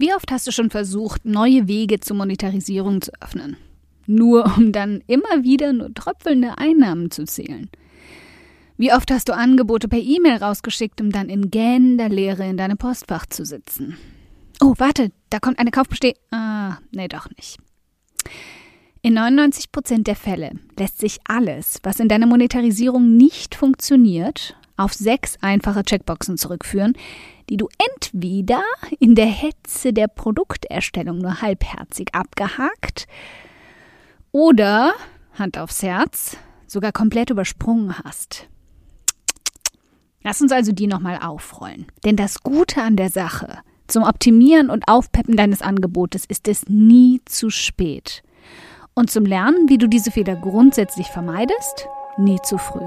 Wie oft hast du schon versucht, neue Wege zur Monetarisierung zu öffnen? Nur um dann immer wieder nur tröpfelnde Einnahmen zu zählen. Wie oft hast du Angebote per E-Mail rausgeschickt, um dann in gähnender Leere in deinem Postfach zu sitzen? Oh, warte, da kommt eine Kaufbesteh. Ah, nee, doch nicht. In 99 Prozent der Fälle lässt sich alles, was in deiner Monetarisierung nicht funktioniert, auf sechs einfache Checkboxen zurückführen, die du entweder in der Hetze der Produkterstellung nur halbherzig abgehakt oder, Hand aufs Herz, sogar komplett übersprungen hast. Lass uns also die nochmal aufrollen. Denn das Gute an der Sache, zum Optimieren und Aufpeppen deines Angebotes ist es nie zu spät. Und zum Lernen, wie du diese Fehler grundsätzlich vermeidest, nie zu früh.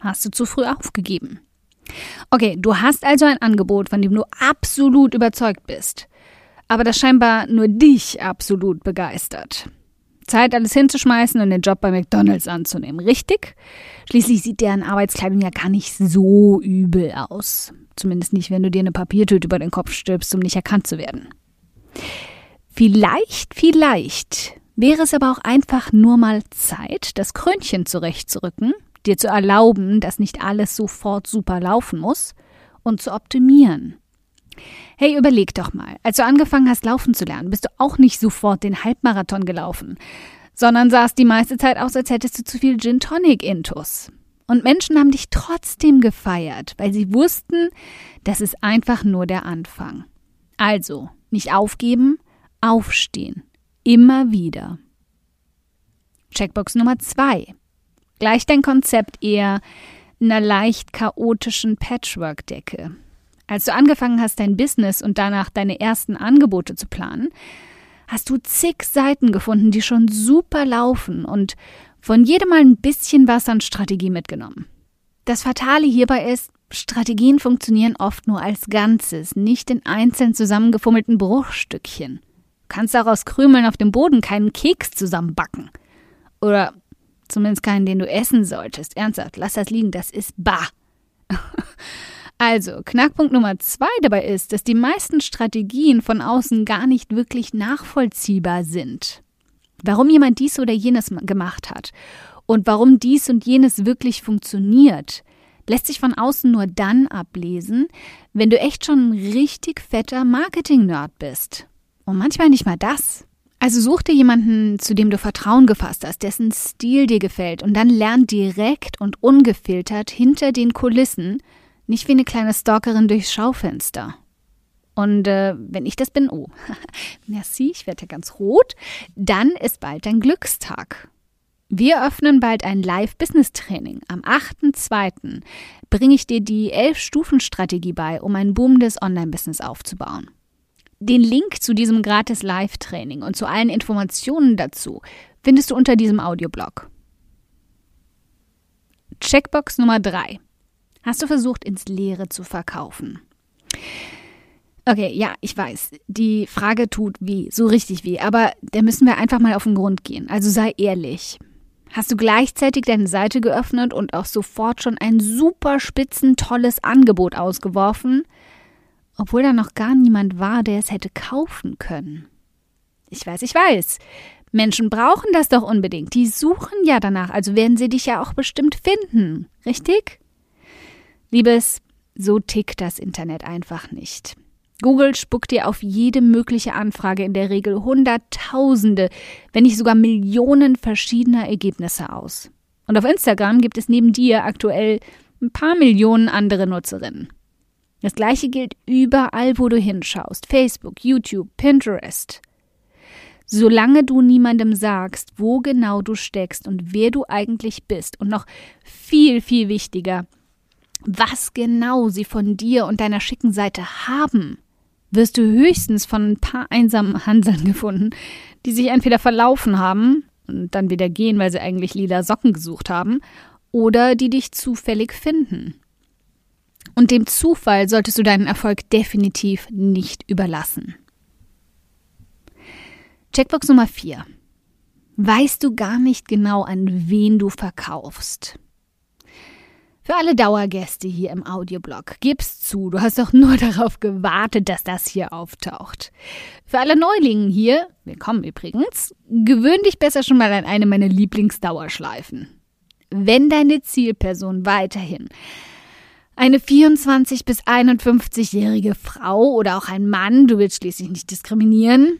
Hast du zu früh aufgegeben? Okay, du hast also ein Angebot, von dem du absolut überzeugt bist, aber das scheinbar nur dich absolut begeistert. Zeit, alles hinzuschmeißen und den Job bei McDonalds anzunehmen, richtig? Schließlich sieht deren Arbeitskleidung ja gar nicht so übel aus. Zumindest nicht, wenn du dir eine Papiertüte über den Kopf stülpst, um nicht erkannt zu werden. Vielleicht, vielleicht wäre es aber auch einfach nur mal Zeit, das Krönchen zurechtzurücken dir zu erlauben, dass nicht alles sofort super laufen muss und zu optimieren. Hey, überleg doch mal, als du angefangen hast laufen zu lernen, bist du auch nicht sofort den Halbmarathon gelaufen, sondern sahst die meiste Zeit aus, als hättest du zu viel Gin Tonic Intus. Und Menschen haben dich trotzdem gefeiert, weil sie wussten, das ist einfach nur der Anfang. Also, nicht aufgeben, aufstehen. Immer wieder. Checkbox Nummer zwei. Gleich dein Konzept eher einer leicht chaotischen Patchwork-Decke. Als du angefangen hast, dein Business und danach deine ersten Angebote zu planen, hast du zig Seiten gefunden, die schon super laufen und von jedem mal ein bisschen was an Strategie mitgenommen. Das Fatale hierbei ist, Strategien funktionieren oft nur als Ganzes, nicht in einzeln zusammengefummelten Bruchstückchen. Du kannst daraus Krümeln auf dem Boden keinen Keks zusammenbacken. Oder Zumindest keinen, den du essen solltest. Ernsthaft, lass das liegen, das ist bah. Also, Knackpunkt Nummer zwei dabei ist, dass die meisten Strategien von außen gar nicht wirklich nachvollziehbar sind. Warum jemand dies oder jenes gemacht hat und warum dies und jenes wirklich funktioniert, lässt sich von außen nur dann ablesen, wenn du echt schon ein richtig fetter Marketing-Nerd bist. Und manchmal nicht mal das. Also such dir jemanden, zu dem du Vertrauen gefasst hast, dessen Stil dir gefällt und dann lern direkt und ungefiltert hinter den Kulissen, nicht wie eine kleine Stalkerin durchs Schaufenster. Und äh, wenn ich das bin, oh, merci, ich werde ja ganz rot, dann ist bald dein Glückstag. Wir öffnen bald ein Live-Business-Training. Am 8.2. bringe ich dir die 11-Stufen-Strategie bei, um ein boomendes Online-Business aufzubauen. Den Link zu diesem gratis Live-Training und zu allen Informationen dazu findest du unter diesem Audioblog. Checkbox Nummer 3. Hast du versucht, ins Leere zu verkaufen? Okay, ja, ich weiß, die Frage tut weh, so richtig weh, aber da müssen wir einfach mal auf den Grund gehen. Also sei ehrlich. Hast du gleichzeitig deine Seite geöffnet und auch sofort schon ein super spitzen, tolles Angebot ausgeworfen? Obwohl da noch gar niemand war, der es hätte kaufen können. Ich weiß, ich weiß. Menschen brauchen das doch unbedingt. Die suchen ja danach, also werden sie dich ja auch bestimmt finden. Richtig? Liebes, so tickt das Internet einfach nicht. Google spuckt dir auf jede mögliche Anfrage in der Regel Hunderttausende, wenn nicht sogar Millionen verschiedener Ergebnisse aus. Und auf Instagram gibt es neben dir aktuell ein paar Millionen andere Nutzerinnen. Das gleiche gilt überall, wo du hinschaust. Facebook, YouTube, Pinterest. Solange du niemandem sagst, wo genau du steckst und wer du eigentlich bist und noch viel, viel wichtiger, was genau sie von dir und deiner schicken Seite haben, wirst du höchstens von ein paar einsamen Hanseln gefunden, die sich entweder verlaufen haben und dann wieder gehen, weil sie eigentlich lila Socken gesucht haben, oder die dich zufällig finden. Und dem Zufall solltest du deinen Erfolg definitiv nicht überlassen. Checkbox Nummer 4. Weißt du gar nicht genau, an wen du verkaufst? Für alle Dauergäste hier im Audioblog, gib's zu, du hast doch nur darauf gewartet, dass das hier auftaucht. Für alle Neulingen hier, willkommen übrigens, gewöhn dich besser schon mal an eine meiner Lieblingsdauerschleifen. Wenn deine Zielperson weiterhin eine 24 bis 51-jährige Frau oder auch ein Mann, du willst schließlich nicht diskriminieren,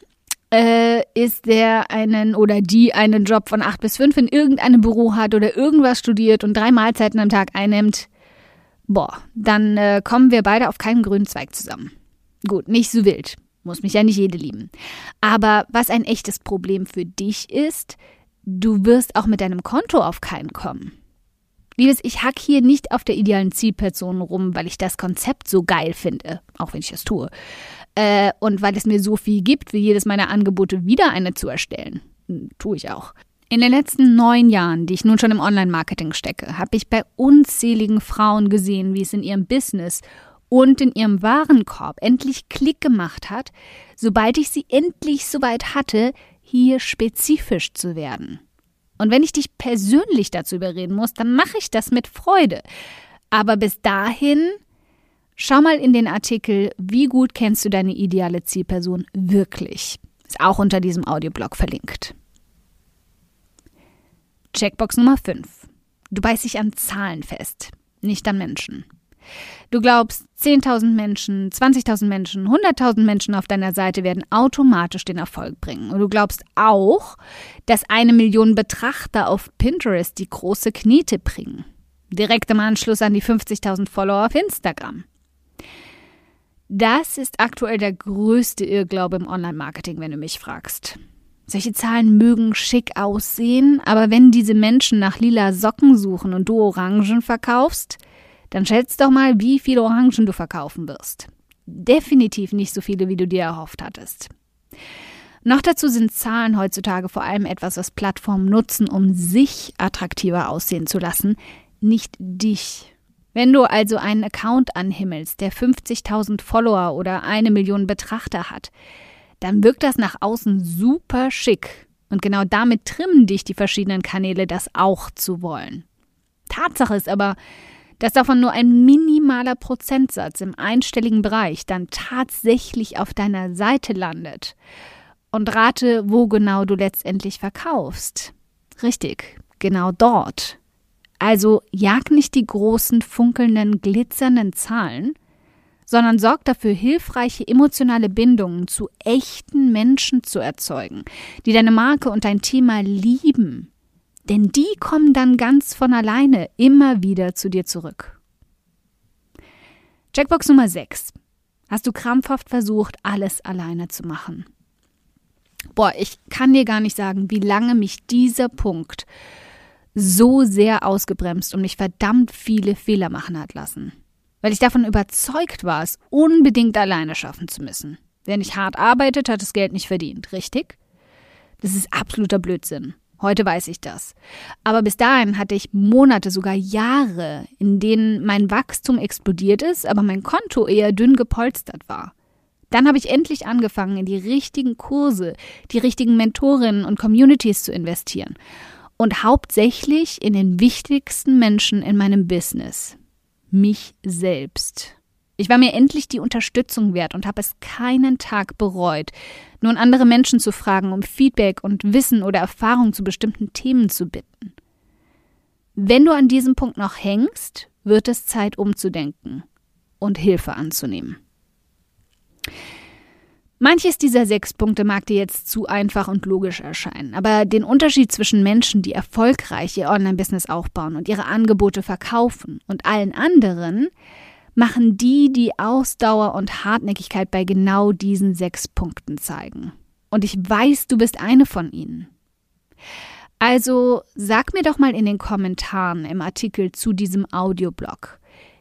äh, ist, der einen oder die einen Job von 8 bis 5 in irgendeinem Büro hat oder irgendwas studiert und drei Mahlzeiten am Tag einnimmt, boah, dann äh, kommen wir beide auf keinen grünen Zweig zusammen. Gut, nicht so wild. Muss mich ja nicht jede lieben. Aber was ein echtes Problem für dich ist, du wirst auch mit deinem Konto auf keinen kommen. Liebes, ich hack hier nicht auf der idealen Zielperson rum, weil ich das Konzept so geil finde, auch wenn ich es tue. Äh, und weil es mir so viel gibt, wie jedes meiner Angebote wieder eine zu erstellen. Hm, tue ich auch. In den letzten neun Jahren, die ich nun schon im Online-Marketing stecke, habe ich bei unzähligen Frauen gesehen, wie es in ihrem Business und in ihrem Warenkorb endlich Klick gemacht hat, sobald ich sie endlich soweit hatte, hier spezifisch zu werden. Und wenn ich dich persönlich dazu überreden muss, dann mache ich das mit Freude. Aber bis dahin, schau mal in den Artikel, wie gut kennst du deine ideale Zielperson wirklich? Ist auch unter diesem Audioblog verlinkt. Checkbox Nummer 5. Du beißt dich an Zahlen fest, nicht an Menschen. Du glaubst, 10.000 Menschen, 20.000 Menschen, 100.000 Menschen auf deiner Seite werden automatisch den Erfolg bringen. Und du glaubst auch, dass eine Million Betrachter auf Pinterest die große Knete bringen. Direkt im Anschluss an die 50.000 Follower auf Instagram. Das ist aktuell der größte Irrglaube im Online-Marketing, wenn du mich fragst. Solche Zahlen mögen schick aussehen, aber wenn diese Menschen nach lila Socken suchen und du Orangen verkaufst, dann schätz doch mal, wie viele Orangen du verkaufen wirst. Definitiv nicht so viele, wie du dir erhofft hattest. Noch dazu sind Zahlen heutzutage vor allem etwas, was Plattformen nutzen, um sich attraktiver aussehen zu lassen, nicht dich. Wenn du also einen Account anhimmelst, der 50.000 Follower oder eine Million Betrachter hat, dann wirkt das nach außen super schick. Und genau damit trimmen dich die verschiedenen Kanäle, das auch zu wollen. Tatsache ist aber, dass davon nur ein minimaler Prozentsatz im einstelligen Bereich dann tatsächlich auf deiner Seite landet. Und rate, wo genau du letztendlich verkaufst. Richtig, genau dort. Also jag nicht die großen, funkelnden, glitzernden Zahlen, sondern sorg dafür, hilfreiche emotionale Bindungen zu echten Menschen zu erzeugen, die deine Marke und dein Thema lieben denn die kommen dann ganz von alleine immer wieder zu dir zurück. Checkbox Nummer 6. Hast du krampfhaft versucht, alles alleine zu machen? Boah, ich kann dir gar nicht sagen, wie lange mich dieser Punkt so sehr ausgebremst und mich verdammt viele Fehler machen hat lassen. Weil ich davon überzeugt war, es unbedingt alleine schaffen zu müssen. Wer nicht hart arbeitet, hat das Geld nicht verdient, richtig? Das ist absoluter Blödsinn. Heute weiß ich das. Aber bis dahin hatte ich Monate, sogar Jahre, in denen mein Wachstum explodiert ist, aber mein Konto eher dünn gepolstert war. Dann habe ich endlich angefangen, in die richtigen Kurse, die richtigen Mentorinnen und Communities zu investieren. Und hauptsächlich in den wichtigsten Menschen in meinem Business. Mich selbst. Ich war mir endlich die Unterstützung wert und habe es keinen Tag bereut, nun andere Menschen zu fragen, um Feedback und Wissen oder Erfahrung zu bestimmten Themen zu bitten. Wenn du an diesem Punkt noch hängst, wird es Zeit umzudenken und Hilfe anzunehmen. Manches dieser sechs Punkte mag dir jetzt zu einfach und logisch erscheinen, aber den Unterschied zwischen Menschen, die erfolgreich ihr Online-Business aufbauen und ihre Angebote verkaufen und allen anderen, machen die, die Ausdauer und Hartnäckigkeit bei genau diesen sechs Punkten zeigen. Und ich weiß, du bist eine von ihnen. Also sag mir doch mal in den Kommentaren im Artikel zu diesem Audioblog,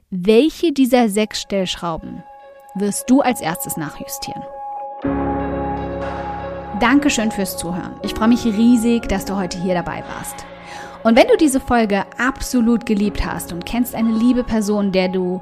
welche dieser sechs Stellschrauben wirst du als erstes nachjustieren? Dankeschön fürs Zuhören. Ich freue mich riesig, dass du heute hier dabei warst. Und wenn du diese Folge absolut geliebt hast und kennst eine liebe Person, der du